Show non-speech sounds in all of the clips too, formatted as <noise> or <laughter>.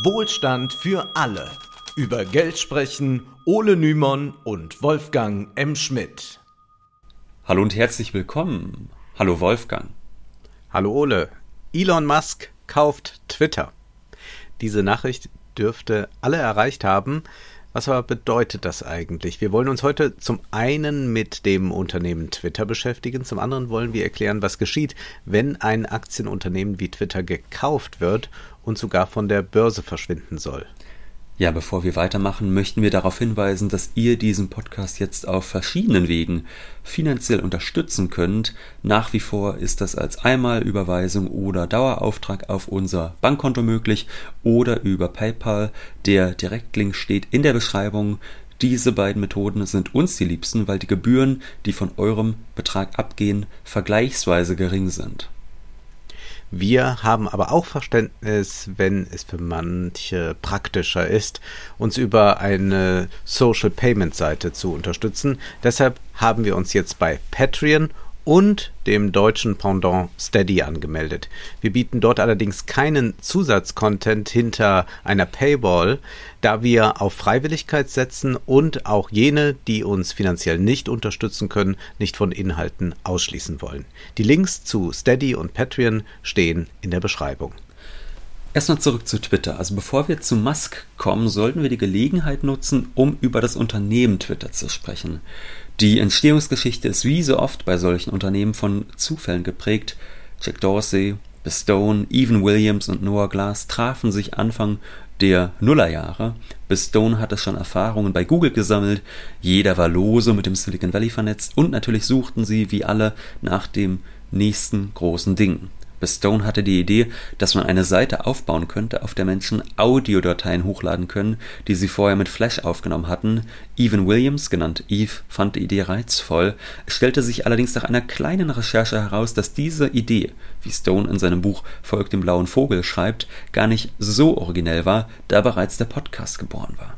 Wohlstand für alle. Über Geld sprechen Ole Nymon und Wolfgang M. Schmidt. Hallo und herzlich willkommen. Hallo Wolfgang. Hallo Ole. Elon Musk kauft Twitter. Diese Nachricht dürfte alle erreicht haben. Was aber bedeutet das eigentlich? Wir wollen uns heute zum einen mit dem Unternehmen Twitter beschäftigen, zum anderen wollen wir erklären, was geschieht, wenn ein Aktienunternehmen wie Twitter gekauft wird und sogar von der Börse verschwinden soll. Ja, bevor wir weitermachen, möchten wir darauf hinweisen, dass ihr diesen Podcast jetzt auf verschiedenen Wegen finanziell unterstützen könnt. Nach wie vor ist das als Einmalüberweisung oder Dauerauftrag auf unser Bankkonto möglich oder über PayPal. Der Direktlink steht in der Beschreibung. Diese beiden Methoden sind uns die liebsten, weil die Gebühren, die von eurem Betrag abgehen, vergleichsweise gering sind. Wir haben aber auch Verständnis, wenn es für manche praktischer ist, uns über eine Social Payment Seite zu unterstützen. Deshalb haben wir uns jetzt bei Patreon und dem deutschen Pendant Steady angemeldet. Wir bieten dort allerdings keinen Zusatzcontent hinter einer Paywall, da wir auf Freiwilligkeit setzen und auch jene, die uns finanziell nicht unterstützen können, nicht von Inhalten ausschließen wollen. Die Links zu Steady und Patreon stehen in der Beschreibung. Erstmal zurück zu Twitter. Also bevor wir zu Musk kommen, sollten wir die Gelegenheit nutzen, um über das Unternehmen Twitter zu sprechen. Die Entstehungsgeschichte ist wie so oft bei solchen Unternehmen von Zufällen geprägt. Jack Dorsey, Stone, Evan Williams und Noah Glass trafen sich Anfang der Nullerjahre. Stone hatte schon Erfahrungen bei Google gesammelt, jeder war lose mit dem Silicon Valley vernetzt und natürlich suchten sie wie alle nach dem nächsten großen Ding. Stone hatte die Idee, dass man eine Seite aufbauen könnte, auf der Menschen Audiodateien hochladen können, die sie vorher mit Flash aufgenommen hatten. Evan Williams, genannt Eve, fand die Idee reizvoll. Es stellte sich allerdings nach einer kleinen Recherche heraus, dass diese Idee, wie Stone in seinem Buch Folgt dem blauen Vogel schreibt, gar nicht so originell war, da bereits der Podcast geboren war.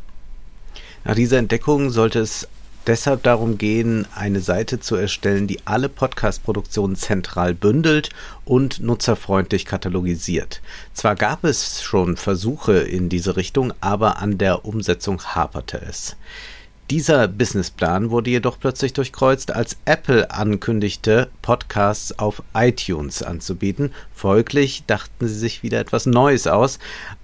Nach dieser Entdeckung sollte es deshalb darum gehen, eine Seite zu erstellen, die alle Podcast-Produktionen zentral bündelt und nutzerfreundlich katalogisiert. Zwar gab es schon Versuche in diese Richtung, aber an der Umsetzung haperte es. Dieser Businessplan wurde jedoch plötzlich durchkreuzt, als Apple ankündigte, Podcasts auf iTunes anzubieten. Folglich dachten sie sich wieder etwas Neues aus.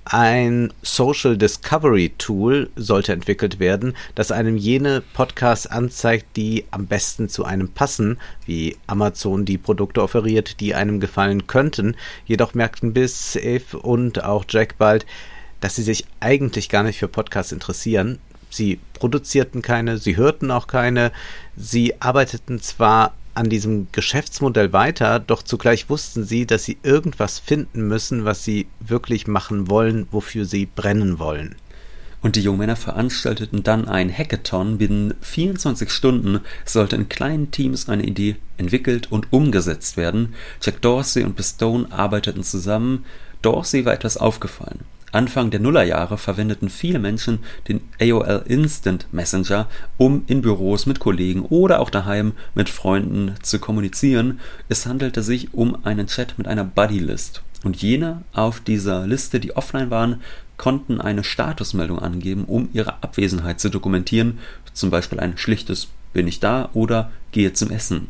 Ein Social Discovery Tool sollte entwickelt werden, das einem jene Podcasts anzeigt, die am besten zu einem passen, wie Amazon die Produkte offeriert, die einem gefallen könnten. Jedoch merkten Biss, Eve und auch Jack bald, dass sie sich eigentlich gar nicht für Podcasts interessieren, Sie produzierten keine, sie hörten auch keine, sie arbeiteten zwar an diesem Geschäftsmodell weiter, doch zugleich wussten sie, dass sie irgendwas finden müssen, was sie wirklich machen wollen, wofür sie brennen wollen. Und die Jungmänner veranstalteten dann ein Hackathon. Binnen 24 Stunden sollte in kleinen Teams eine Idee entwickelt und umgesetzt werden. Jack Dorsey und Pistone arbeiteten zusammen. Dorsey war etwas aufgefallen. Anfang der Nullerjahre verwendeten viele Menschen den AOL Instant Messenger, um in Büros mit Kollegen oder auch daheim mit Freunden zu kommunizieren. Es handelte sich um einen Chat mit einer Buddy-List. Und jene auf dieser Liste, die offline waren, konnten eine Statusmeldung angeben, um ihre Abwesenheit zu dokumentieren, zum Beispiel ein schlichtes Bin ich da oder Gehe zum Essen.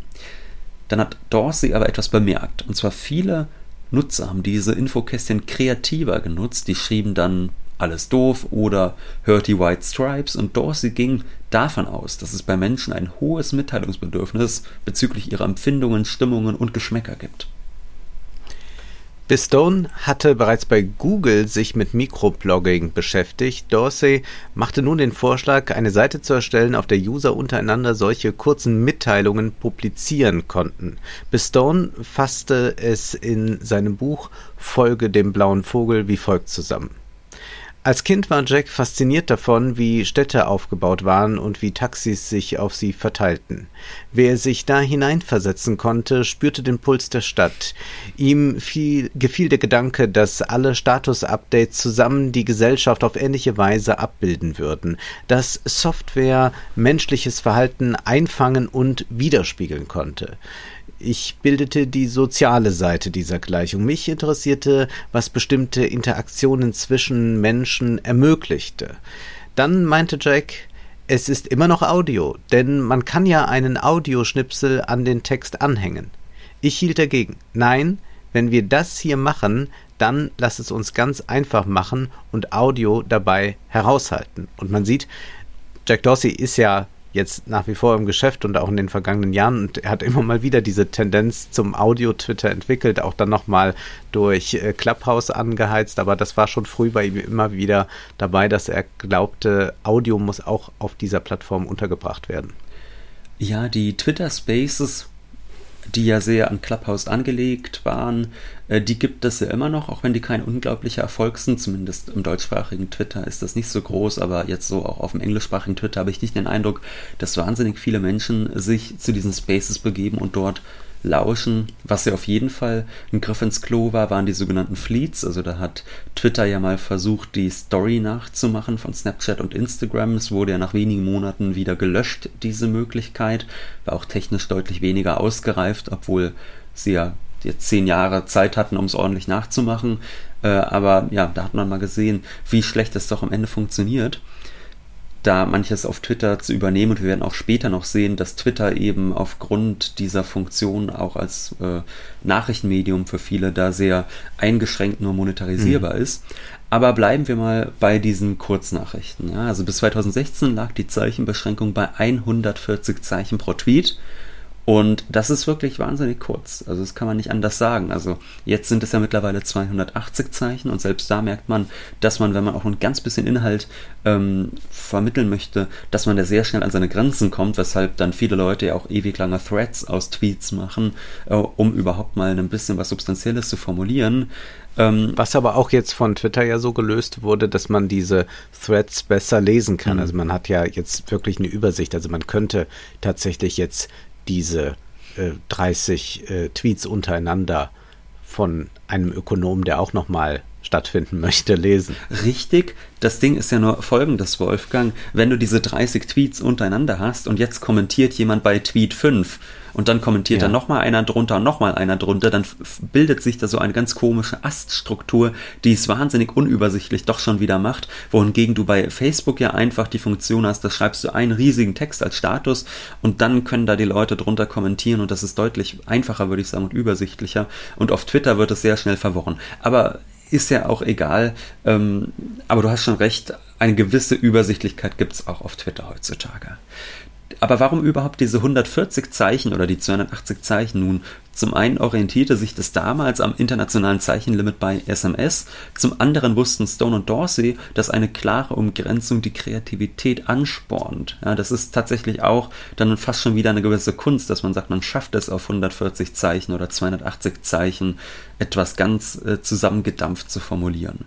Dann hat Dorsey aber etwas bemerkt, und zwar viele Nutzer haben diese Infokästchen kreativer genutzt. Die schrieben dann alles doof oder hört die White Stripes und Dorsey ging davon aus, dass es bei Menschen ein hohes Mitteilungsbedürfnis bezüglich ihrer Empfindungen, Stimmungen und Geschmäcker gibt. Bill Stone hatte bereits bei Google sich mit Mikroblogging beschäftigt. Dorsey machte nun den Vorschlag, eine Seite zu erstellen, auf der User untereinander solche kurzen Mitteilungen publizieren konnten. Bill Stone fasste es in seinem Buch Folge dem blauen Vogel wie folgt zusammen. Als Kind war Jack fasziniert davon, wie Städte aufgebaut waren und wie Taxis sich auf sie verteilten. Wer sich da hineinversetzen konnte, spürte den Puls der Stadt. Ihm fiel, gefiel der Gedanke, dass alle Status-Updates zusammen die Gesellschaft auf ähnliche Weise abbilden würden, dass Software menschliches Verhalten einfangen und widerspiegeln konnte. Ich bildete die soziale Seite dieser Gleichung. Mich interessierte, was bestimmte Interaktionen zwischen Menschen ermöglichte. Dann meinte Jack, es ist immer noch Audio, denn man kann ja einen Audioschnipsel an den Text anhängen. Ich hielt dagegen. Nein, wenn wir das hier machen, dann lass es uns ganz einfach machen und Audio dabei heraushalten. Und man sieht, Jack Dorsey ist ja jetzt nach wie vor im Geschäft und auch in den vergangenen Jahren und er hat immer mal wieder diese Tendenz zum Audio-Twitter entwickelt, auch dann nochmal durch äh, Clubhouse angeheizt, aber das war schon früh bei ihm immer wieder dabei, dass er glaubte, Audio muss auch auf dieser Plattform untergebracht werden. Ja, die Twitter Spaces die ja sehr an Clubhouse angelegt waren, äh, die gibt es ja immer noch, auch wenn die kein unglaublicher Erfolg sind. Zumindest im deutschsprachigen Twitter ist das nicht so groß, aber jetzt so auch auf dem englischsprachigen Twitter habe ich nicht den Eindruck, dass wahnsinnig viele Menschen sich zu diesen Spaces begeben und dort lauschen. Was ja auf jeden Fall ein Griff ins Klo war, waren die sogenannten Fleets. Also da hat Twitter ja mal versucht, die Story nachzumachen von Snapchat und Instagram. Es wurde ja nach wenigen Monaten wieder gelöscht, diese Möglichkeit. War auch technisch deutlich weniger ausgereift, obwohl sie ja jetzt zehn Jahre Zeit hatten, um es ordentlich nachzumachen. Äh, aber ja, da hat man mal gesehen, wie schlecht es doch am Ende funktioniert da manches auf Twitter zu übernehmen. Und wir werden auch später noch sehen, dass Twitter eben aufgrund dieser Funktion auch als äh, Nachrichtenmedium für viele da sehr eingeschränkt nur monetarisierbar mhm. ist. Aber bleiben wir mal bei diesen Kurznachrichten. Ja, also bis 2016 lag die Zeichenbeschränkung bei 140 Zeichen pro Tweet. Und das ist wirklich wahnsinnig kurz. Also das kann man nicht anders sagen. Also jetzt sind es ja mittlerweile 280 Zeichen und selbst da merkt man, dass man, wenn man auch ein ganz bisschen Inhalt ähm, vermitteln möchte, dass man da sehr schnell an seine Grenzen kommt, weshalb dann viele Leute ja auch ewig lange Threads aus Tweets machen, äh, um überhaupt mal ein bisschen was Substanzielles zu formulieren. Ähm, was aber auch jetzt von Twitter ja so gelöst wurde, dass man diese Threads besser lesen kann. Mhm. Also man hat ja jetzt wirklich eine Übersicht. Also man könnte tatsächlich jetzt diese äh, 30 äh, Tweets untereinander von einem Ökonom, der auch nochmal stattfinden <laughs> möchte, lesen. Richtig. Das Ding ist ja nur folgendes, Wolfgang. Wenn du diese 30 Tweets untereinander hast und jetzt kommentiert jemand bei Tweet 5 und dann kommentiert ja. da nochmal einer drunter und nochmal einer drunter, dann bildet sich da so eine ganz komische Aststruktur, die es wahnsinnig unübersichtlich doch schon wieder macht, wohingegen du bei Facebook ja einfach die Funktion hast, da schreibst du einen riesigen Text als Status und dann können da die Leute drunter kommentieren und das ist deutlich einfacher, würde ich sagen, und übersichtlicher und auf Twitter wird es sehr schnell verworren. Aber ist ja auch egal. Ähm, aber du hast schon recht, eine gewisse Übersichtlichkeit gibt es auch auf Twitter heutzutage. Aber warum überhaupt diese 140 Zeichen oder die 280 Zeichen nun? Zum einen orientierte sich das damals am internationalen Zeichenlimit bei SMS, zum anderen wussten Stone und Dorsey, dass eine klare Umgrenzung die Kreativität anspornt. Ja, das ist tatsächlich auch dann fast schon wieder eine gewisse Kunst, dass man sagt, man schafft es auf 140 Zeichen oder 280 Zeichen etwas ganz äh, zusammengedampft zu formulieren.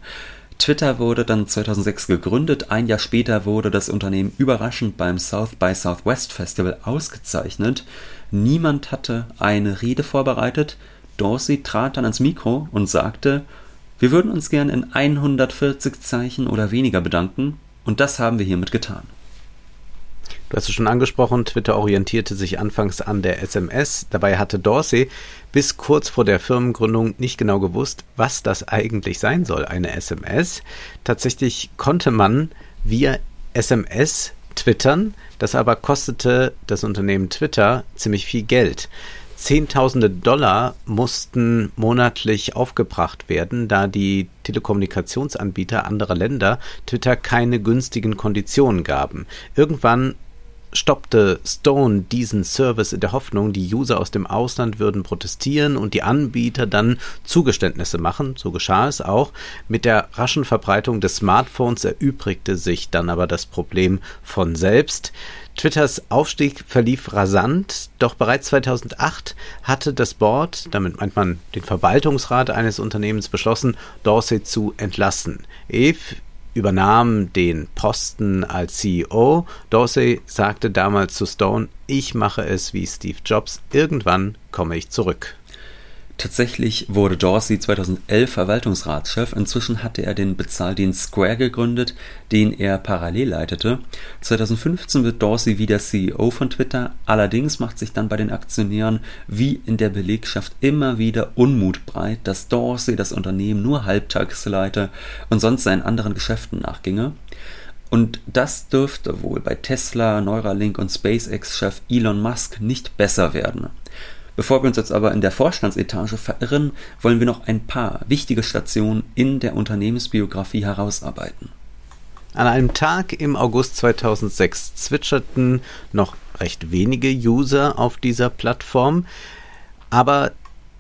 Twitter wurde dann 2006 gegründet. Ein Jahr später wurde das Unternehmen überraschend beim South by Southwest Festival ausgezeichnet. Niemand hatte eine Rede vorbereitet. Dorsey trat dann ans Mikro und sagte, wir würden uns gern in 140 Zeichen oder weniger bedanken und das haben wir hiermit getan. Du hast es schon angesprochen, Twitter orientierte sich anfangs an der SMS. Dabei hatte Dorsey bis kurz vor der Firmengründung nicht genau gewusst, was das eigentlich sein soll, eine SMS. Tatsächlich konnte man via SMS twittern, das aber kostete das Unternehmen Twitter ziemlich viel Geld. Zehntausende Dollar mussten monatlich aufgebracht werden, da die Telekommunikationsanbieter anderer Länder Twitter keine günstigen Konditionen gaben. Irgendwann stoppte Stone diesen Service in der Hoffnung, die User aus dem Ausland würden protestieren und die Anbieter dann Zugeständnisse machen. So geschah es auch. Mit der raschen Verbreitung des Smartphones erübrigte sich dann aber das Problem von selbst. Twitters Aufstieg verlief rasant, doch bereits 2008 hatte das Board, damit meint man den Verwaltungsrat eines Unternehmens, beschlossen, Dorsey zu entlassen. Eve übernahm den Posten als CEO. Dorsey sagte damals zu Stone, ich mache es wie Steve Jobs, irgendwann komme ich zurück. Tatsächlich wurde Dorsey 2011 Verwaltungsratschef. Inzwischen hatte er den Bezahldienst Square gegründet, den er parallel leitete. 2015 wird Dorsey wieder CEO von Twitter. Allerdings macht sich dann bei den Aktionären wie in der Belegschaft immer wieder Unmut breit, dass Dorsey das Unternehmen nur halbtags leite und sonst seinen anderen Geschäften nachginge. Und das dürfte wohl bei Tesla, Neuralink und SpaceX-Chef Elon Musk nicht besser werden. Bevor wir uns jetzt aber in der Vorstandsetage verirren, wollen wir noch ein paar wichtige Stationen in der Unternehmensbiografie herausarbeiten. An einem Tag im August 2006 zwitscherten noch recht wenige User auf dieser Plattform, aber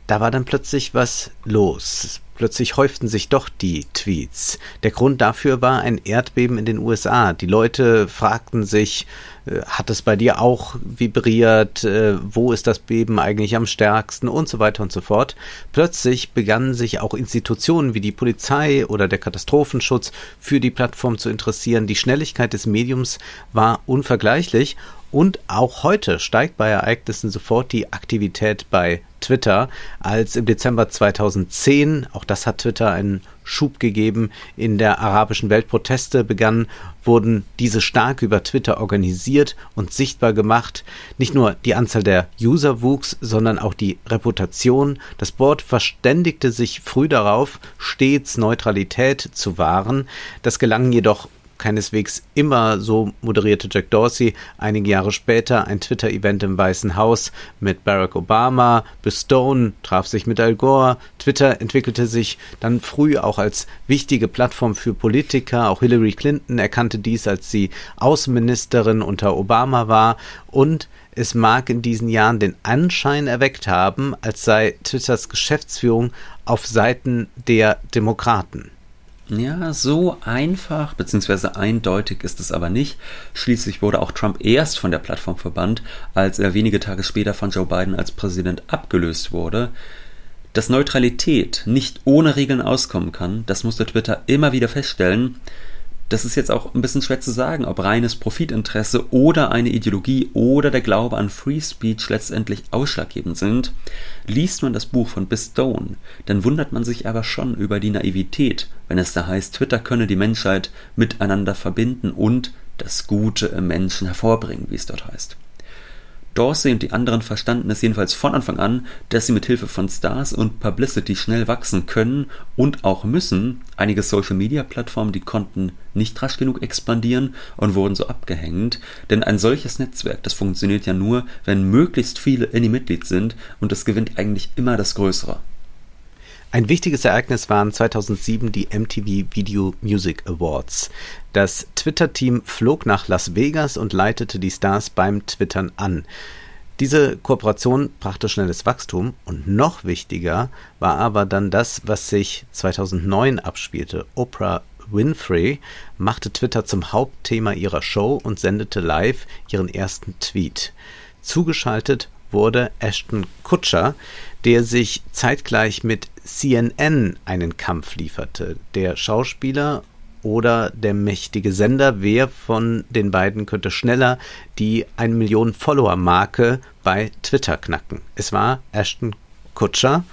da war dann plötzlich was los. Plötzlich häuften sich doch die Tweets. Der Grund dafür war ein Erdbeben in den USA. Die Leute fragten sich, äh, hat es bei dir auch vibriert? Äh, wo ist das Beben eigentlich am stärksten? Und so weiter und so fort. Plötzlich begannen sich auch Institutionen wie die Polizei oder der Katastrophenschutz für die Plattform zu interessieren. Die Schnelligkeit des Mediums war unvergleichlich und auch heute steigt bei Ereignissen sofort die Aktivität bei Twitter, als im Dezember 2010, auch das hat Twitter einen Schub gegeben, in der arabischen Welt Proteste begannen, wurden diese stark über Twitter organisiert und sichtbar gemacht. Nicht nur die Anzahl der User wuchs, sondern auch die Reputation. Das Board verständigte sich früh darauf, stets Neutralität zu wahren. Das gelang jedoch keineswegs immer so moderierte Jack Dorsey. Einige Jahre später ein Twitter-Event im Weißen Haus mit Barack Obama, Bill Stone traf sich mit Al Gore, Twitter entwickelte sich dann früh auch als wichtige Plattform für Politiker, auch Hillary Clinton erkannte dies, als sie Außenministerin unter Obama war. Und es mag in diesen Jahren den Anschein erweckt haben, als sei Twitters Geschäftsführung auf Seiten der Demokraten. Ja, so einfach bzw. eindeutig ist es aber nicht. Schließlich wurde auch Trump erst von der Plattform verbannt, als er wenige Tage später von Joe Biden als Präsident abgelöst wurde. Dass Neutralität nicht ohne Regeln auskommen kann, das musste Twitter immer wieder feststellen das ist jetzt auch ein bisschen schwer zu sagen, ob reines Profitinteresse oder eine Ideologie oder der Glaube an Free Speech letztendlich ausschlaggebend sind. Liest man das Buch von Bill Stone, dann wundert man sich aber schon über die Naivität, wenn es da heißt, Twitter könne die Menschheit miteinander verbinden und das Gute im Menschen hervorbringen, wie es dort heißt. Dorsey und die anderen verstanden es jedenfalls von Anfang an, dass sie mit Hilfe von Stars und Publicity schnell wachsen können und auch müssen. Einige Social-Media-Plattformen, die konnten nicht rasch genug expandieren und wurden so abgehängt, denn ein solches Netzwerk, das funktioniert ja nur, wenn möglichst viele in die Mitglied sind und es gewinnt eigentlich immer das Größere. Ein wichtiges Ereignis waren 2007 die MTV Video Music Awards. Das Twitter-Team flog nach Las Vegas und leitete die Stars beim Twittern an. Diese Kooperation brachte schnelles Wachstum und noch wichtiger war aber dann das, was sich 2009 abspielte. Oprah Winfrey machte Twitter zum Hauptthema ihrer Show und sendete live ihren ersten Tweet. Zugeschaltet wurde Ashton Kutscher, der sich zeitgleich mit CNN einen Kampf lieferte. Der Schauspieler oder der mächtige Sender, wer von den beiden könnte schneller die 1 Million Follower Marke bei Twitter knacken. Es war Ashton Kutscher.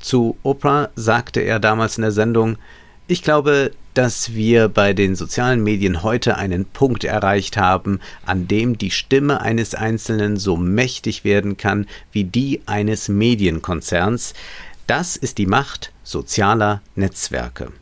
Zu Oprah sagte er damals in der Sendung, ich glaube, dass wir bei den sozialen Medien heute einen Punkt erreicht haben, an dem die Stimme eines Einzelnen so mächtig werden kann wie die eines Medienkonzerns. Das ist die Macht sozialer Netzwerke.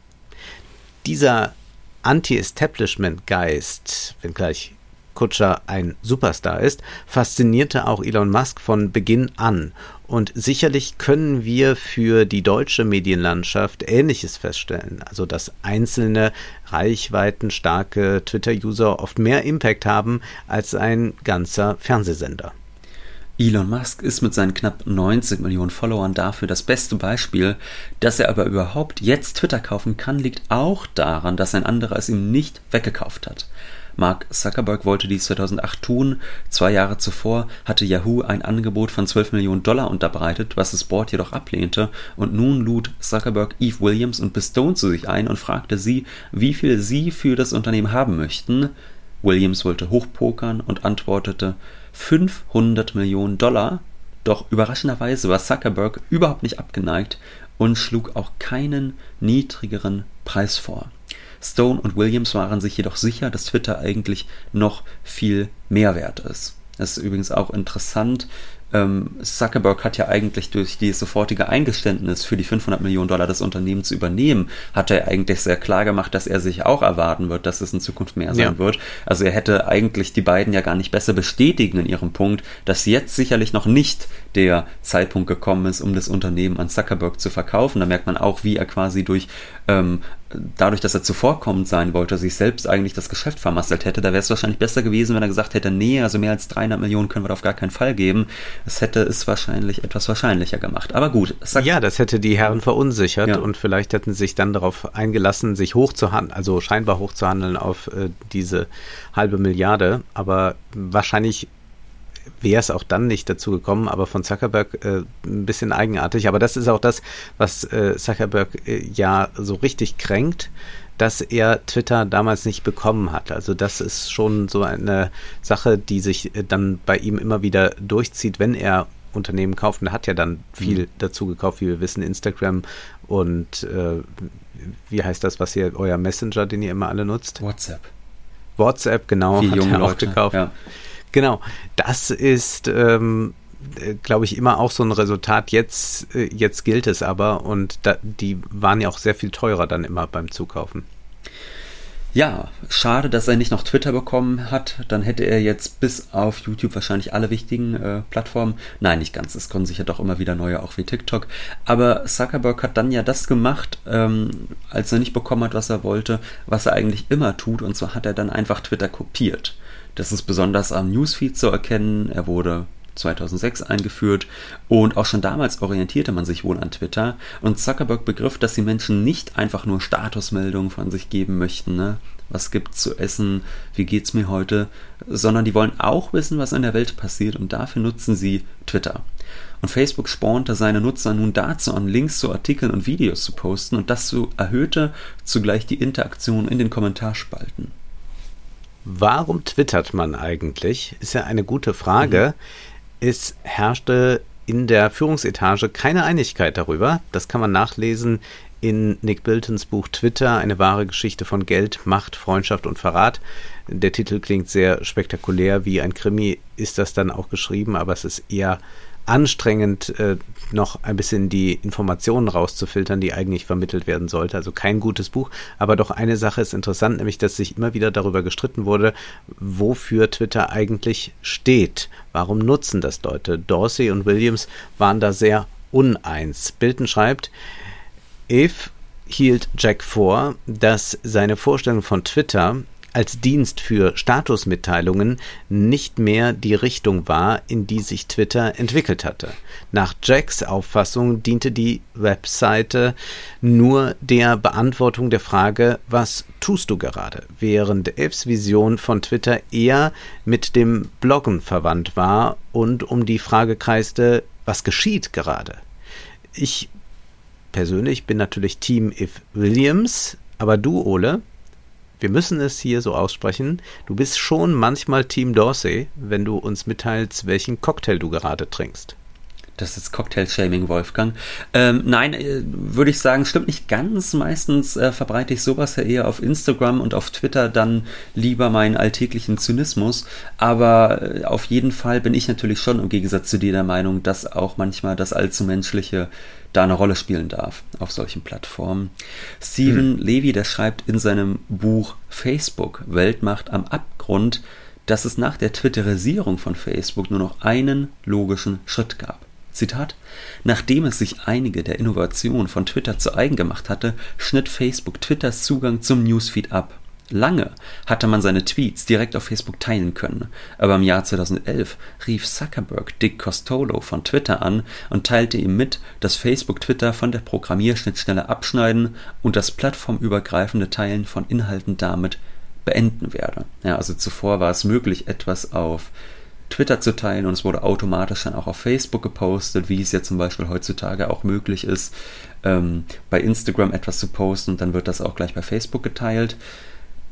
Dieser Anti-Establishment-Geist, wenngleich Kutscher ein Superstar ist, faszinierte auch Elon Musk von Beginn an. Und sicherlich können wir für die deutsche Medienlandschaft Ähnliches feststellen. Also, dass einzelne reichweitenstarke Twitter-User oft mehr Impact haben als ein ganzer Fernsehsender. Elon Musk ist mit seinen knapp 90 Millionen Followern dafür das beste Beispiel. Dass er aber überhaupt jetzt Twitter kaufen kann, liegt auch daran, dass ein anderer es ihm nicht weggekauft hat. Mark Zuckerberg wollte dies 2008 tun. Zwei Jahre zuvor hatte Yahoo ein Angebot von 12 Millionen Dollar unterbreitet, was das Board jedoch ablehnte. Und nun lud Zuckerberg Eve Williams und Bill zu sich ein und fragte sie, wie viel sie für das Unternehmen haben möchten. Williams wollte hochpokern und antwortete 500 Millionen Dollar. Doch überraschenderweise war Zuckerberg überhaupt nicht abgeneigt und schlug auch keinen niedrigeren Preis vor. Stone und Williams waren sich jedoch sicher, dass Twitter eigentlich noch viel mehr wert ist. Das ist übrigens auch interessant, Zuckerberg hat ja eigentlich durch die sofortige Eingeständnis für die 500 Millionen Dollar das Unternehmen zu übernehmen, hat er eigentlich sehr klar gemacht, dass er sich auch erwarten wird, dass es in Zukunft mehr sein ja. wird. Also er hätte eigentlich die beiden ja gar nicht besser bestätigen in ihrem Punkt, dass jetzt sicherlich noch nicht der Zeitpunkt gekommen ist, um das Unternehmen an Zuckerberg zu verkaufen. Da merkt man auch, wie er quasi durch ähm, dadurch, dass er zuvorkommend sein wollte, sich selbst eigentlich das Geschäft vermasselt hätte, da wäre es wahrscheinlich besser gewesen, wenn er gesagt hätte, nee, also mehr als 300 Millionen können wir auf gar keinen Fall geben. Es hätte es wahrscheinlich etwas wahrscheinlicher gemacht. Aber gut. ja, das hätte die Herren verunsichert ja. und vielleicht hätten sie sich dann darauf eingelassen, sich hochzuhandeln, also scheinbar hochzuhandeln auf äh, diese halbe Milliarde. Aber wahrscheinlich wäre es auch dann nicht dazu gekommen, aber von Zuckerberg äh, ein bisschen eigenartig. Aber das ist auch das, was äh, Zuckerberg äh, ja so richtig kränkt, dass er Twitter damals nicht bekommen hat. Also das ist schon so eine Sache, die sich äh, dann bei ihm immer wieder durchzieht, wenn er Unternehmen kauft. Und er hat ja dann viel mhm. dazu gekauft, wie wir wissen, Instagram und äh, wie heißt das, was ihr, euer Messenger, den ihr immer alle nutzt? WhatsApp. WhatsApp, genau, Wie hat er auch gekauft. Ja. Genau, das ist, ähm, äh, glaube ich, immer auch so ein Resultat. Jetzt, äh, jetzt gilt es aber und da, die waren ja auch sehr viel teurer dann immer beim Zukaufen. Ja, schade, dass er nicht noch Twitter bekommen hat. Dann hätte er jetzt bis auf YouTube wahrscheinlich alle wichtigen äh, Plattformen. Nein, nicht ganz. Es kommen sicher doch immer wieder neue, auch wie TikTok. Aber Zuckerberg hat dann ja das gemacht, ähm, als er nicht bekommen hat, was er wollte, was er eigentlich immer tut. Und zwar hat er dann einfach Twitter kopiert. Das ist besonders am Newsfeed zu erkennen. Er wurde 2006 eingeführt und auch schon damals orientierte man sich wohl an Twitter und Zuckerberg begriff, dass die Menschen nicht einfach nur Statusmeldungen von sich geben möchten, ne? was gibt's zu essen, wie geht's mir heute, sondern die wollen auch wissen, was in der Welt passiert und dafür nutzen sie Twitter. Und Facebook spornte seine Nutzer nun dazu an, Links zu Artikeln und Videos zu posten und das so erhöhte zugleich die Interaktion in den Kommentarspalten. Warum twittert man eigentlich? Ist ja eine gute Frage. Mhm. Es herrschte in der Führungsetage keine Einigkeit darüber. Das kann man nachlesen in Nick Biltons Buch Twitter, eine wahre Geschichte von Geld, Macht, Freundschaft und Verrat. Der Titel klingt sehr spektakulär, wie ein Krimi ist das dann auch geschrieben, aber es ist eher anstrengend, äh, noch ein bisschen die Informationen rauszufiltern, die eigentlich vermittelt werden sollte. Also kein gutes Buch. Aber doch eine Sache ist interessant, nämlich dass sich immer wieder darüber gestritten wurde, wofür Twitter eigentlich steht. Warum nutzen das Leute? Dorsey und Williams waren da sehr uneins. Bilden schreibt, Eve hielt Jack vor, dass seine Vorstellung von Twitter als Dienst für Statusmitteilungen nicht mehr die Richtung war, in die sich Twitter entwickelt hatte. Nach Jacks Auffassung diente die Webseite nur der Beantwortung der Frage, was tust du gerade, während Evs Vision von Twitter eher mit dem Bloggen verwandt war und um die Frage kreiste, was geschieht gerade. Ich persönlich bin natürlich Team If Williams, aber du, Ole, wir müssen es hier so aussprechen, du bist schon manchmal Team Dorsey, wenn du uns mitteilst, welchen Cocktail du gerade trinkst. Das ist Cocktail-Shaming, Wolfgang. Ähm, nein, äh, würde ich sagen, stimmt nicht ganz. Meistens äh, verbreite ich sowas ja eher auf Instagram und auf Twitter dann lieber meinen alltäglichen Zynismus. Aber äh, auf jeden Fall bin ich natürlich schon im Gegensatz zu dir der Meinung, dass auch manchmal das allzu menschliche da eine Rolle spielen darf auf solchen Plattformen. Steven hm. Levy, der schreibt in seinem Buch Facebook, Weltmacht am Abgrund, dass es nach der Twitterisierung von Facebook nur noch einen logischen Schritt gab. Zitat, nachdem es sich einige der Innovationen von Twitter zu eigen gemacht hatte, schnitt Facebook Twitters Zugang zum Newsfeed ab. Lange hatte man seine Tweets direkt auf Facebook teilen können, aber im Jahr 2011 rief Zuckerberg Dick Costolo von Twitter an und teilte ihm mit, dass Facebook Twitter von der Programmierschnittstelle abschneiden und das plattformübergreifende Teilen von Inhalten damit beenden werde. Ja, also zuvor war es möglich, etwas auf Twitter zu teilen und es wurde automatisch dann auch auf Facebook gepostet, wie es ja zum Beispiel heutzutage auch möglich ist, ähm, bei Instagram etwas zu posten und dann wird das auch gleich bei Facebook geteilt.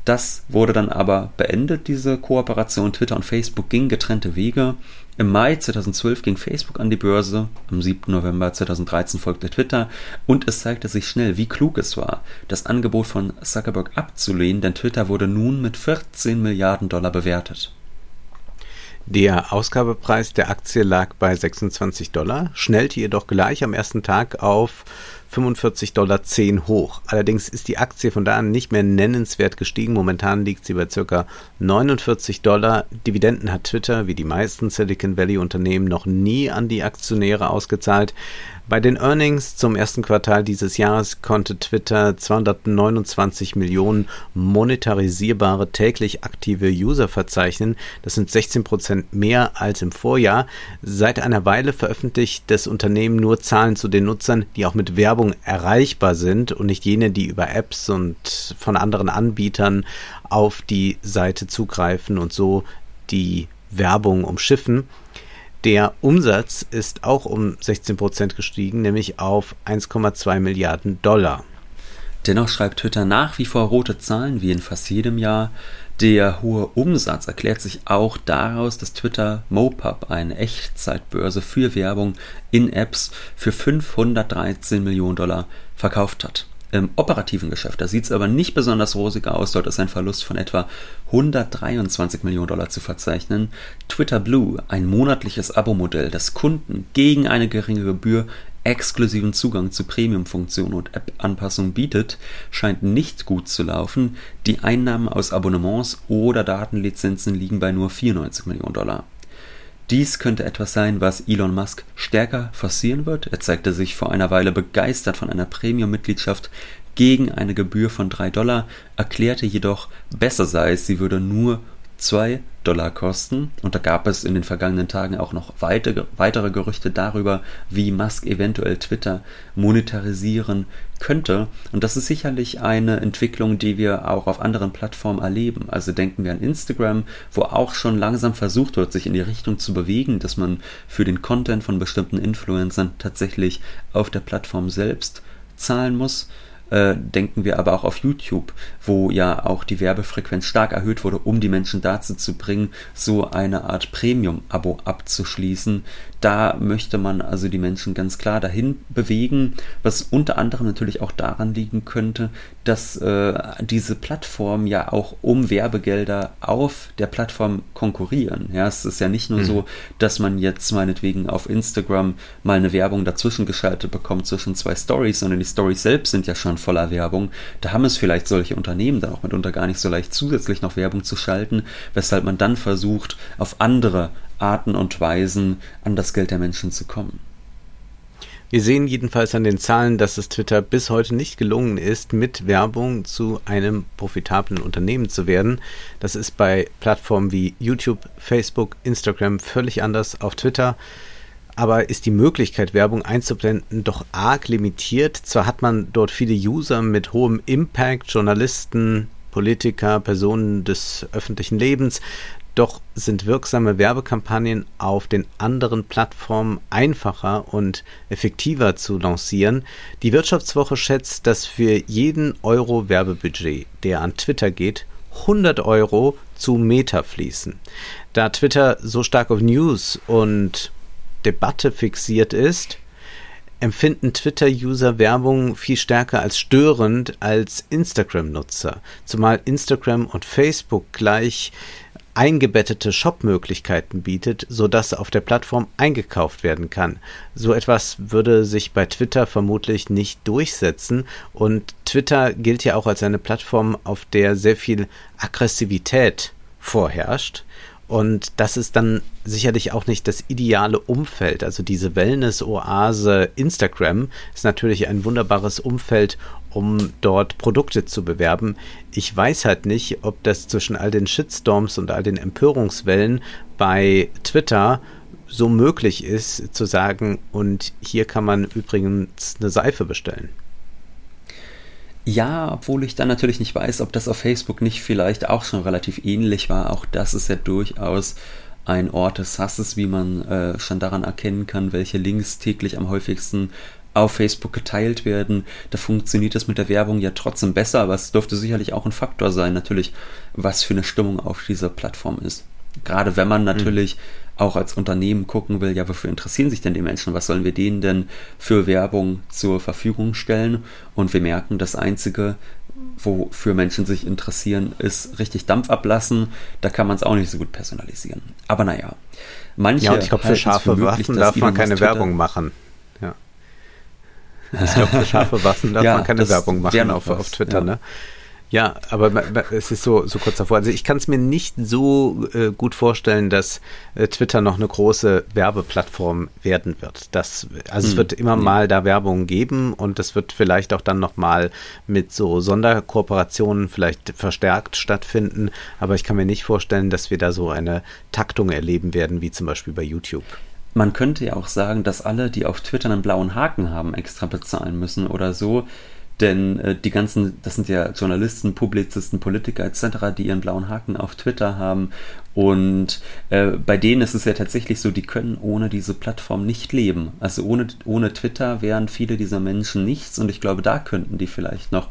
Das wurde dann aber beendet, diese Kooperation. Twitter und Facebook gingen getrennte Wege. Im Mai 2012 ging Facebook an die Börse, am 7. November 2013 folgte Twitter und es zeigte sich schnell, wie klug es war, das Angebot von Zuckerberg abzulehnen, denn Twitter wurde nun mit 14 Milliarden Dollar bewertet. Der Ausgabepreis der Aktie lag bei 26 Dollar, schnellte jedoch gleich am ersten Tag auf 45,10 Dollar hoch. Allerdings ist die Aktie von da an nicht mehr nennenswert gestiegen. Momentan liegt sie bei ca. 49 Dollar. Dividenden hat Twitter, wie die meisten Silicon Valley Unternehmen, noch nie an die Aktionäre ausgezahlt. Bei den Earnings zum ersten Quartal dieses Jahres konnte Twitter 229 Millionen monetarisierbare täglich aktive User verzeichnen. Das sind 16 Prozent mehr als im Vorjahr. Seit einer Weile veröffentlicht das Unternehmen nur Zahlen zu den Nutzern, die auch mit Werbung erreichbar sind und nicht jene, die über Apps und von anderen Anbietern auf die Seite zugreifen und so die Werbung umschiffen. Der Umsatz ist auch um 16 Prozent gestiegen, nämlich auf 1,2 Milliarden Dollar. Dennoch schreibt Twitter nach wie vor rote Zahlen, wie in fast jedem Jahr. Der hohe Umsatz erklärt sich auch daraus, dass Twitter Mopub, eine Echtzeitbörse für Werbung in Apps, für 513 Millionen Dollar verkauft hat. Im operativen Geschäft, da sieht es aber nicht besonders rosig aus, dort ist ein Verlust von etwa 123 Millionen Dollar zu verzeichnen. Twitter Blue, ein monatliches Abo-Modell, das Kunden gegen eine geringe Gebühr exklusiven Zugang zu Premium-Funktionen und App-Anpassungen bietet, scheint nicht gut zu laufen. Die Einnahmen aus Abonnements oder Datenlizenzen liegen bei nur 94 Millionen Dollar. Dies könnte etwas sein, was Elon Musk stärker forcieren wird. Er zeigte sich vor einer Weile begeistert von einer Premium-Mitgliedschaft gegen eine Gebühr von 3 Dollar, erklärte jedoch, besser sei es, sie würde nur 2 Dollar kosten. Und da gab es in den vergangenen Tagen auch noch weitere, weitere Gerüchte darüber, wie Musk eventuell Twitter monetarisieren könnte. Und das ist sicherlich eine Entwicklung, die wir auch auf anderen Plattformen erleben. Also denken wir an Instagram, wo auch schon langsam versucht wird, sich in die Richtung zu bewegen, dass man für den Content von bestimmten Influencern tatsächlich auf der Plattform selbst zahlen muss. Äh, denken wir aber auch auf YouTube, wo ja auch die Werbefrequenz stark erhöht wurde, um die Menschen dazu zu bringen, so eine Art Premium-Abo abzuschließen. Da möchte man also die Menschen ganz klar dahin bewegen, was unter anderem natürlich auch daran liegen könnte, dass äh, diese Plattformen ja auch um Werbegelder auf der Plattform konkurrieren. Ja, es ist ja nicht nur mhm. so, dass man jetzt meinetwegen auf Instagram mal eine Werbung dazwischen geschaltet bekommt zwischen zwei Stories, sondern die Stories selbst sind ja schon voller Werbung. Da haben es vielleicht solche Unternehmen dann auch mitunter gar nicht so leicht zusätzlich noch Werbung zu schalten, weshalb man dann versucht, auf andere Arten und Weisen an das Geld der Menschen zu kommen. Wir sehen jedenfalls an den Zahlen, dass es Twitter bis heute nicht gelungen ist, mit Werbung zu einem profitablen Unternehmen zu werden. Das ist bei Plattformen wie YouTube, Facebook, Instagram völlig anders. Auf Twitter aber ist die Möglichkeit, Werbung einzublenden, doch arg limitiert. Zwar hat man dort viele User mit hohem Impact, Journalisten, Politiker, Personen des öffentlichen Lebens, doch sind wirksame Werbekampagnen auf den anderen Plattformen einfacher und effektiver zu lancieren. Die Wirtschaftswoche schätzt, dass für jeden Euro Werbebudget, der an Twitter geht, 100 Euro zu Meta fließen. Da Twitter so stark auf News und Debatte fixiert ist, empfinden Twitter-User Werbung viel stärker als störend als Instagram-Nutzer, zumal Instagram und Facebook gleich eingebettete Shop-Möglichkeiten bietet, sodass auf der Plattform eingekauft werden kann. So etwas würde sich bei Twitter vermutlich nicht durchsetzen und Twitter gilt ja auch als eine Plattform, auf der sehr viel Aggressivität vorherrscht und das ist dann sicherlich auch nicht das ideale Umfeld. Also diese Wellness-Oase Instagram ist natürlich ein wunderbares Umfeld, um dort Produkte zu bewerben. Ich weiß halt nicht, ob das zwischen all den Shitstorms und all den Empörungswellen bei Twitter so möglich ist, zu sagen, und hier kann man übrigens eine Seife bestellen. Ja, obwohl ich dann natürlich nicht weiß, ob das auf Facebook nicht vielleicht auch schon relativ ähnlich war. Auch das ist ja durchaus ein Ort des Hasses, wie man äh, schon daran erkennen kann, welche Links täglich am häufigsten auf Facebook geteilt werden. Da funktioniert das mit der Werbung ja trotzdem besser, aber es dürfte sicherlich auch ein Faktor sein, natürlich, was für eine Stimmung auf dieser Plattform ist. Gerade wenn man mhm. natürlich mhm. Auch als Unternehmen gucken will, ja, wofür interessieren sich denn die Menschen? Was sollen wir denen denn für Werbung zur Verfügung stellen? Und wir merken, das Einzige, wofür Menschen sich interessieren, ist richtig Dampf ablassen. Da kann man es auch nicht so gut personalisieren. Aber naja, manche. Ja, und ich glaube, für scharfe für möglich, Waffen darf man keine Werbung machen. Ja. Ich glaube, für scharfe Waffen darf <laughs> ja, man keine Werbung machen auf, auf Twitter, ja. ne? Ja, aber es ist so, so kurz davor. Also ich kann es mir nicht so äh, gut vorstellen, dass äh, Twitter noch eine große Werbeplattform werden wird. Das, also hm. es wird immer hm. mal da Werbung geben und das wird vielleicht auch dann nochmal mit so Sonderkooperationen vielleicht verstärkt stattfinden. Aber ich kann mir nicht vorstellen, dass wir da so eine Taktung erleben werden, wie zum Beispiel bei YouTube. Man könnte ja auch sagen, dass alle, die auf Twitter einen blauen Haken haben, extra bezahlen müssen oder so denn äh, die ganzen, das sind ja Journalisten, Publizisten, Politiker etc., die ihren blauen Haken auf Twitter haben. Und äh, bei denen ist es ja tatsächlich so, die können ohne diese Plattform nicht leben. Also ohne, ohne Twitter wären viele dieser Menschen nichts. Und ich glaube, da könnten die vielleicht noch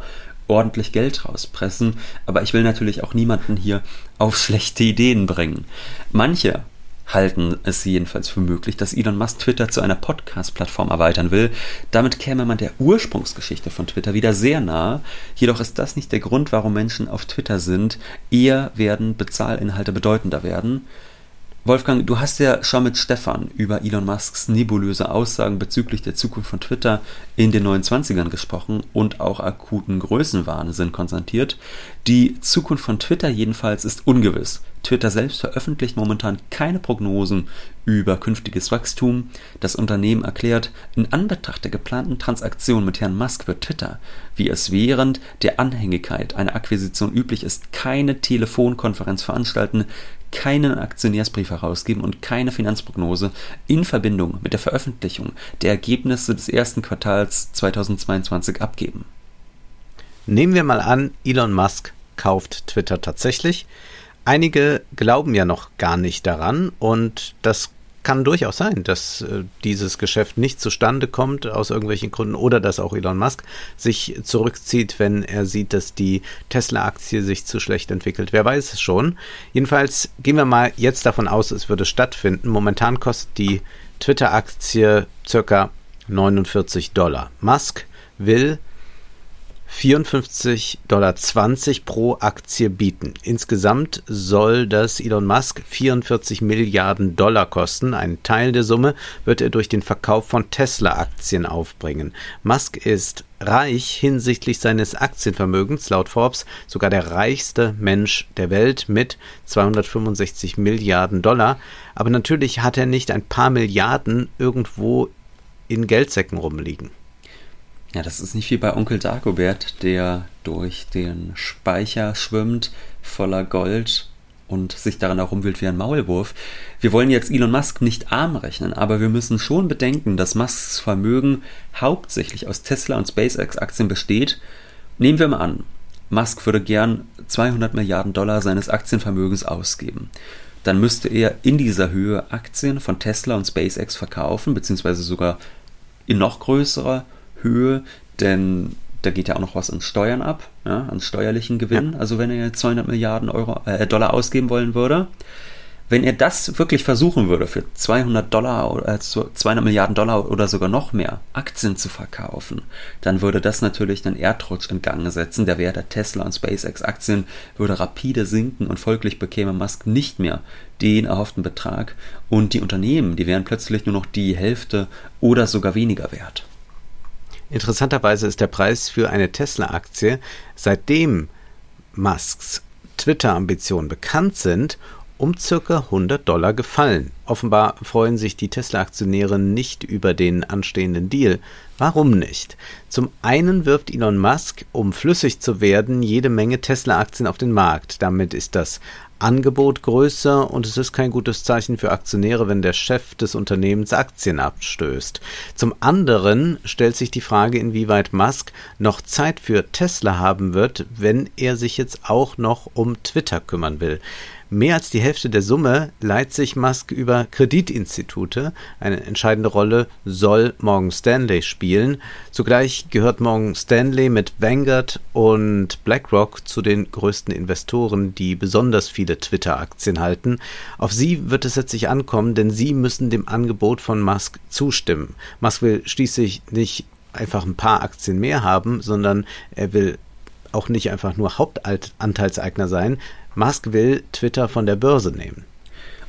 ordentlich Geld rauspressen. Aber ich will natürlich auch niemanden hier auf schlechte Ideen bringen. Manche halten es jedenfalls für möglich, dass Elon Musk Twitter zu einer Podcast-Plattform erweitern will. Damit käme man der Ursprungsgeschichte von Twitter wieder sehr nahe. Jedoch ist das nicht der Grund, warum Menschen auf Twitter sind. Eher werden Bezahlinhalte bedeutender werden. Wolfgang, du hast ja schon mit Stefan über Elon Musks nebulöse Aussagen bezüglich der Zukunft von Twitter in den 29ern gesprochen und auch akuten Größenwahnsinn konstatiert. Die Zukunft von Twitter jedenfalls ist ungewiss. Twitter selbst veröffentlicht momentan keine Prognosen über künftiges Wachstum. Das Unternehmen erklärt, in Anbetracht der geplanten Transaktion mit Herrn Musk wird Twitter, wie es während der Anhängigkeit einer Akquisition üblich ist, keine Telefonkonferenz veranstalten, keinen Aktionärsbrief herausgeben und keine Finanzprognose in Verbindung mit der Veröffentlichung der Ergebnisse des ersten Quartals 2022 abgeben. Nehmen wir mal an, Elon Musk kauft Twitter tatsächlich. Einige glauben ja noch gar nicht daran und das kann durchaus sein, dass äh, dieses Geschäft nicht zustande kommt aus irgendwelchen Gründen oder dass auch Elon Musk sich zurückzieht, wenn er sieht, dass die Tesla-Aktie sich zu schlecht entwickelt. Wer weiß es schon. Jedenfalls gehen wir mal jetzt davon aus, es würde stattfinden. Momentan kostet die Twitter-Aktie circa 49 Dollar. Musk will 54,20 Dollar pro Aktie bieten. Insgesamt soll das Elon Musk 44 Milliarden Dollar kosten. Ein Teil der Summe wird er durch den Verkauf von Tesla-Aktien aufbringen. Musk ist reich hinsichtlich seines Aktienvermögens, laut Forbes sogar der reichste Mensch der Welt mit 265 Milliarden Dollar. Aber natürlich hat er nicht ein paar Milliarden irgendwo in Geldsäcken rumliegen. Ja, das ist nicht wie bei Onkel Dagobert, der durch den Speicher schwimmt, voller Gold und sich daran herumwühlt wie ein Maulwurf. Wir wollen jetzt Elon Musk nicht arm rechnen, aber wir müssen schon bedenken, dass Musks Vermögen hauptsächlich aus Tesla und SpaceX-Aktien besteht. Nehmen wir mal an, Musk würde gern 200 Milliarden Dollar seines Aktienvermögens ausgeben. Dann müsste er in dieser Höhe Aktien von Tesla und SpaceX verkaufen, beziehungsweise sogar in noch größerer Höhe, denn da geht ja auch noch was an Steuern ab, ja, an steuerlichen Gewinn. Ja. Also wenn er 200 Milliarden Euro, äh, Dollar ausgeben wollen würde, wenn er das wirklich versuchen würde, für 200 Dollar oder äh, 200 Milliarden Dollar oder sogar noch mehr Aktien zu verkaufen, dann würde das natürlich einen Erdrutsch in Gang setzen. Der Wert der Tesla und SpaceX Aktien würde rapide sinken und folglich bekäme Musk nicht mehr den erhofften Betrag und die Unternehmen, die wären plötzlich nur noch die Hälfte oder sogar weniger wert. Interessanterweise ist der Preis für eine Tesla-Aktie, seitdem Musks Twitter-Ambitionen bekannt sind, um circa 100 Dollar gefallen. Offenbar freuen sich die Tesla-Aktionäre nicht über den anstehenden Deal. Warum nicht? Zum einen wirft Elon Musk, um flüssig zu werden, jede Menge Tesla-Aktien auf den Markt. Damit ist das Angebot größer und es ist kein gutes Zeichen für Aktionäre, wenn der Chef des Unternehmens Aktien abstößt. Zum anderen stellt sich die Frage, inwieweit Musk noch Zeit für Tesla haben wird, wenn er sich jetzt auch noch um Twitter kümmern will. Mehr als die Hälfte der Summe leiht sich Musk über Kreditinstitute. Eine entscheidende Rolle soll Morgan Stanley spielen. Zugleich gehört Morgan Stanley mit Vanguard und BlackRock zu den größten Investoren, die besonders viele Twitter-Aktien halten. Auf sie wird es letztlich ankommen, denn sie müssen dem Angebot von Musk zustimmen. Musk will schließlich nicht einfach ein paar Aktien mehr haben, sondern er will auch nicht einfach nur Hauptanteilseigner sein. Musk will Twitter von der Börse nehmen.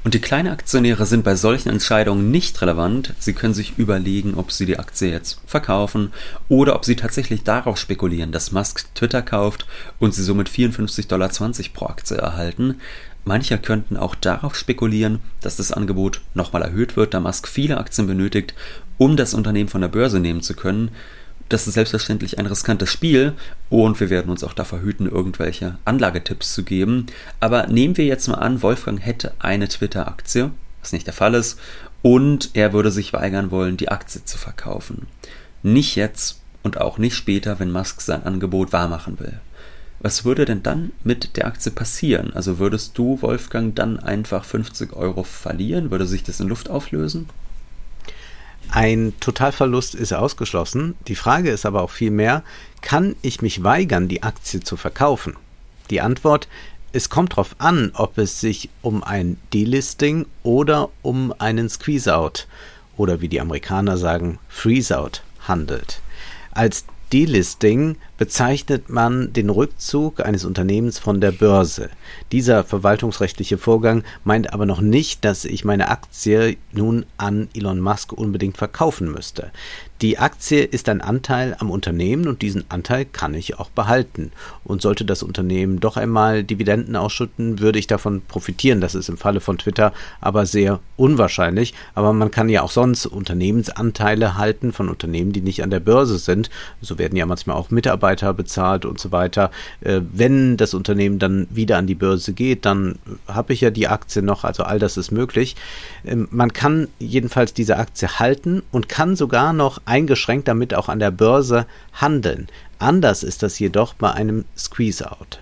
Und die kleinen Aktionäre sind bei solchen Entscheidungen nicht relevant. Sie können sich überlegen, ob sie die Aktie jetzt verkaufen oder ob sie tatsächlich darauf spekulieren, dass Musk Twitter kauft und sie somit 54,20 Dollar pro Aktie erhalten. Manche könnten auch darauf spekulieren, dass das Angebot nochmal erhöht wird, da Musk viele Aktien benötigt, um das Unternehmen von der Börse nehmen zu können. Das ist selbstverständlich ein riskantes Spiel und wir werden uns auch davor hüten, irgendwelche Anlagetipps zu geben. Aber nehmen wir jetzt mal an, Wolfgang hätte eine Twitter-Aktie, was nicht der Fall ist, und er würde sich weigern wollen, die Aktie zu verkaufen. Nicht jetzt und auch nicht später, wenn Musk sein Angebot wahrmachen will. Was würde denn dann mit der Aktie passieren? Also würdest du, Wolfgang, dann einfach 50 Euro verlieren? Würde sich das in Luft auflösen? Ein Totalverlust ist ausgeschlossen. Die Frage ist aber auch vielmehr, kann ich mich weigern, die Aktie zu verkaufen? Die Antwort, es kommt darauf an, ob es sich um ein Delisting oder um einen Squeeze-out oder wie die Amerikaner sagen, Freeze-out handelt. Als Delisting bezeichnet man den Rückzug eines Unternehmens von der Börse. Dieser verwaltungsrechtliche Vorgang meint aber noch nicht, dass ich meine Aktie nun an Elon Musk unbedingt verkaufen müsste. Die Aktie ist ein Anteil am Unternehmen und diesen Anteil kann ich auch behalten. Und sollte das Unternehmen doch einmal Dividenden ausschütten, würde ich davon profitieren. Das ist im Falle von Twitter aber sehr unwahrscheinlich. Aber man kann ja auch sonst Unternehmensanteile halten von Unternehmen, die nicht an der Börse sind. So werden ja manchmal auch Mitarbeiter Mitarbeiter bezahlt und so weiter. Äh, wenn das Unternehmen dann wieder an die Börse geht, dann habe ich ja die Aktie noch, also all das ist möglich. Ähm, man kann jedenfalls diese Aktie halten und kann sogar noch eingeschränkt damit auch an der Börse handeln. Anders ist das jedoch bei einem Squeeze-out.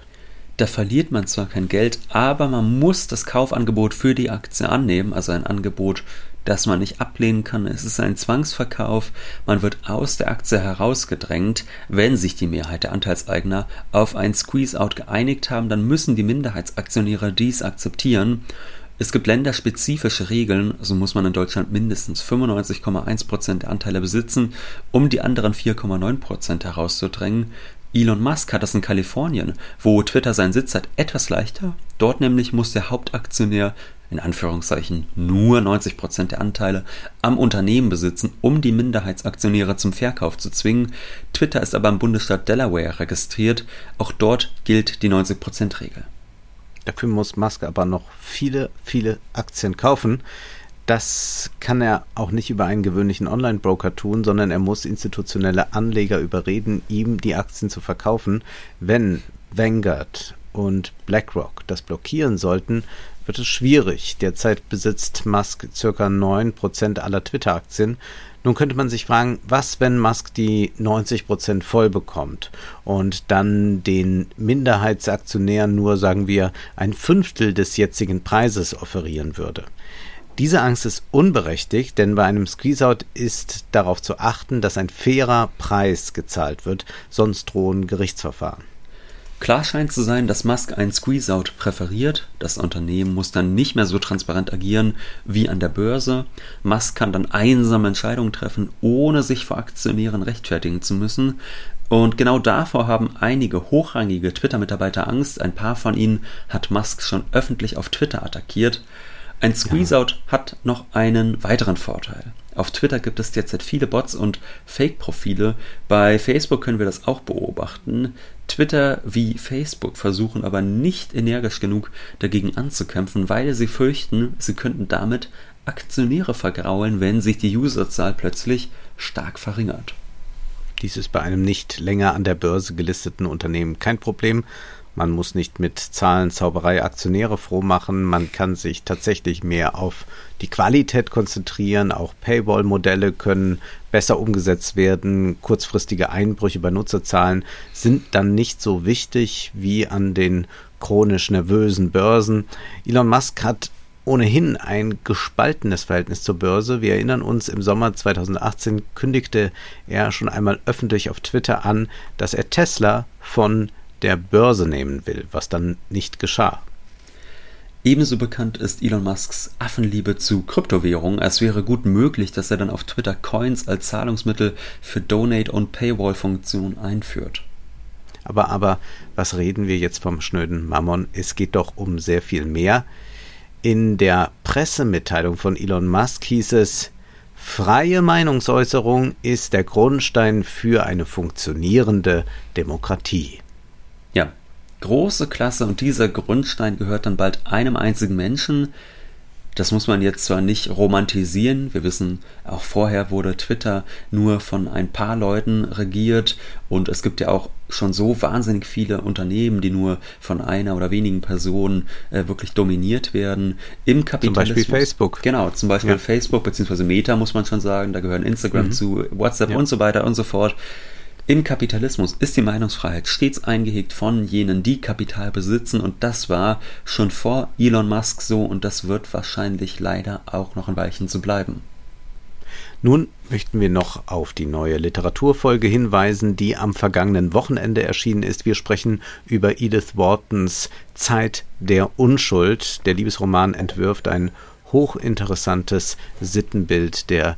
Da verliert man zwar kein Geld, aber man muss das Kaufangebot für die Aktie annehmen, also ein Angebot, das man nicht ablehnen kann. Es ist ein Zwangsverkauf. Man wird aus der Aktie herausgedrängt. Wenn sich die Mehrheit der Anteilseigner auf ein Squeeze-out geeinigt haben, dann müssen die Minderheitsaktionäre dies akzeptieren. Es gibt länderspezifische Regeln, so muss man in Deutschland mindestens 95,1% der Anteile besitzen, um die anderen 4,9% herauszudrängen. Elon Musk hat das in Kalifornien, wo Twitter seinen Sitz hat, etwas leichter. Dort nämlich muss der Hauptaktionär in Anführungszeichen nur 90 Prozent der Anteile am Unternehmen besitzen, um die Minderheitsaktionäre zum Verkauf zu zwingen. Twitter ist aber im Bundesstaat Delaware registriert. Auch dort gilt die 90 Prozent Regel. Dafür muss Musk aber noch viele, viele Aktien kaufen. Das kann er auch nicht über einen gewöhnlichen Online-Broker tun, sondern er muss institutionelle Anleger überreden, ihm die Aktien zu verkaufen. Wenn Vanguard und BlackRock das blockieren sollten, wird es schwierig. Derzeit besitzt Musk ca. 9% aller Twitter-Aktien. Nun könnte man sich fragen, was, wenn Musk die 90% voll bekommt und dann den Minderheitsaktionären nur, sagen wir, ein Fünftel des jetzigen Preises offerieren würde. Diese Angst ist unberechtigt, denn bei einem Squeezeout ist darauf zu achten, dass ein fairer Preis gezahlt wird, sonst drohen Gerichtsverfahren. Klar scheint zu sein, dass Musk einen Squeeze-out präferiert. Das Unternehmen muss dann nicht mehr so transparent agieren wie an der Börse. Musk kann dann einsame Entscheidungen treffen, ohne sich vor Aktionären rechtfertigen zu müssen. Und genau davor haben einige hochrangige Twitter-Mitarbeiter Angst. Ein paar von ihnen hat Musk schon öffentlich auf Twitter attackiert. Ein Squeeze-out ja. hat noch einen weiteren Vorteil. Auf Twitter gibt es derzeit viele Bots und Fake-Profile. Bei Facebook können wir das auch beobachten. Twitter wie Facebook versuchen aber nicht energisch genug dagegen anzukämpfen, weil sie fürchten, sie könnten damit Aktionäre vergraulen, wenn sich die Userzahl plötzlich stark verringert. Dies ist bei einem nicht länger an der Börse gelisteten Unternehmen kein Problem Man muss nicht mit Zahlenzauberei Aktionäre froh machen. Man kann sich tatsächlich mehr auf die Qualität konzentrieren. Auch Paywall-Modelle können besser umgesetzt werden. Kurzfristige Einbrüche bei Nutzerzahlen sind dann nicht so wichtig wie an den chronisch nervösen Börsen. Elon Musk hat ohnehin ein gespaltenes Verhältnis zur Börse. Wir erinnern uns, im Sommer 2018 kündigte er schon einmal öffentlich auf Twitter an, dass er Tesla von der Börse nehmen will, was dann nicht geschah. Ebenso bekannt ist Elon Musks Affenliebe zu Kryptowährungen. Es wäre gut möglich, dass er dann auf Twitter Coins als Zahlungsmittel für Donate- und Paywall-Funktionen einführt. Aber, aber, was reden wir jetzt vom schnöden Mammon? Es geht doch um sehr viel mehr. In der Pressemitteilung von Elon Musk hieß es, freie Meinungsäußerung ist der Grundstein für eine funktionierende Demokratie. Ja, große Klasse und dieser Grundstein gehört dann bald einem einzigen Menschen. Das muss man jetzt zwar nicht romantisieren, wir wissen, auch vorher wurde Twitter nur von ein paar Leuten regiert und es gibt ja auch schon so wahnsinnig viele Unternehmen, die nur von einer oder wenigen Personen äh, wirklich dominiert werden. Im Kapitalismus. Zum Beispiel Facebook. Genau, zum Beispiel ja. Facebook beziehungsweise Meta muss man schon sagen, da gehören Instagram mhm. zu, WhatsApp ja. und so weiter und so fort. Im Kapitalismus ist die Meinungsfreiheit stets eingehegt von jenen, die Kapital besitzen und das war schon vor Elon Musk so und das wird wahrscheinlich leider auch noch ein Weilchen zu bleiben. Nun möchten wir noch auf die neue Literaturfolge hinweisen, die am vergangenen Wochenende erschienen ist. Wir sprechen über Edith Whartons Zeit der Unschuld. Der Liebesroman entwirft ein hochinteressantes Sittenbild der